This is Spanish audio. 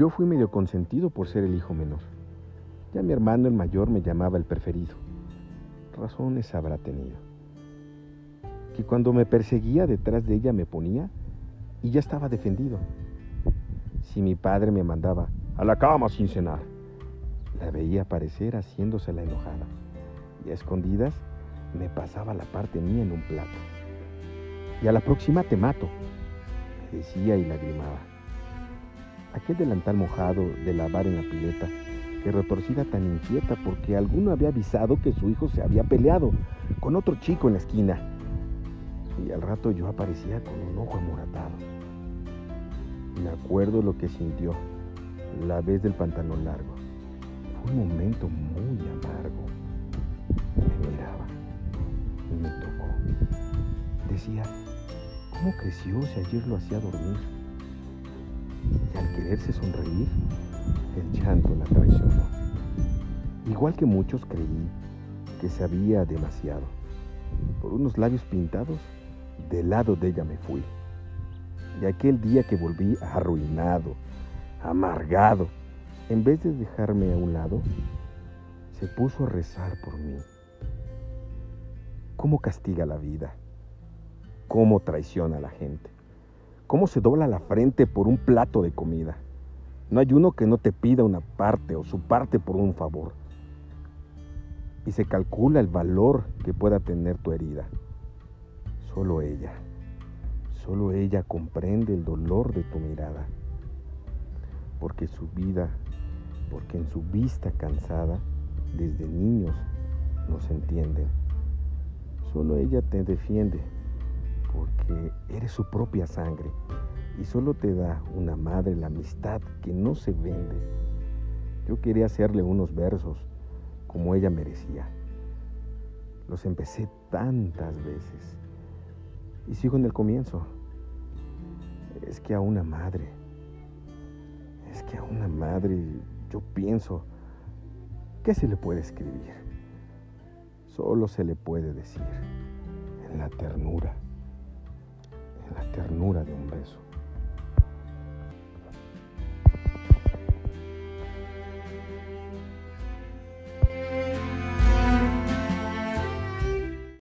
Yo fui medio consentido por ser el hijo menor. Ya mi hermano el mayor me llamaba el preferido. Razones habrá tenido. Que cuando me perseguía detrás de ella me ponía y ya estaba defendido. Si mi padre me mandaba a la cama sin cenar, la veía aparecer haciéndose la enojada y a escondidas me pasaba la parte mía en un plato. Y a la próxima te mato, me decía y lagrimaba. Aquel delantal mojado de lavar en la pileta, que retorcida tan inquieta porque alguno había avisado que su hijo se había peleado con otro chico en la esquina. Y al rato yo aparecía con un ojo amoratado. Me acuerdo lo que sintió la vez del pantalón largo. Fue un momento muy amargo. Me miraba y me tocó. Decía, ¿cómo creció si ayer lo hacía dormir? Y al quererse sonreír, el llanto la traicionó. Igual que muchos creí que sabía demasiado. Por unos labios pintados, del lado de ella me fui. Y aquel día que volví arruinado, amargado, en vez de dejarme a un lado, se puso a rezar por mí. ¿Cómo castiga la vida? ¿Cómo traiciona a la gente? ¿Cómo se dobla la frente por un plato de comida? No hay uno que no te pida una parte o su parte por un favor. Y se calcula el valor que pueda tener tu herida. Solo ella, solo ella comprende el dolor de tu mirada. Porque su vida porque en su vista cansada, desde niños, nos entienden. Solo ella te defiende, porque eres su propia sangre, y solo te da una madre la amistad que no se vende. Yo quería hacerle unos versos como ella merecía. Los empecé tantas veces, y sigo en el comienzo. Es que a una madre, es que a una madre yo pienso, ¿qué se le puede escribir? Solo se le puede decir en la ternura, ternura de un beso.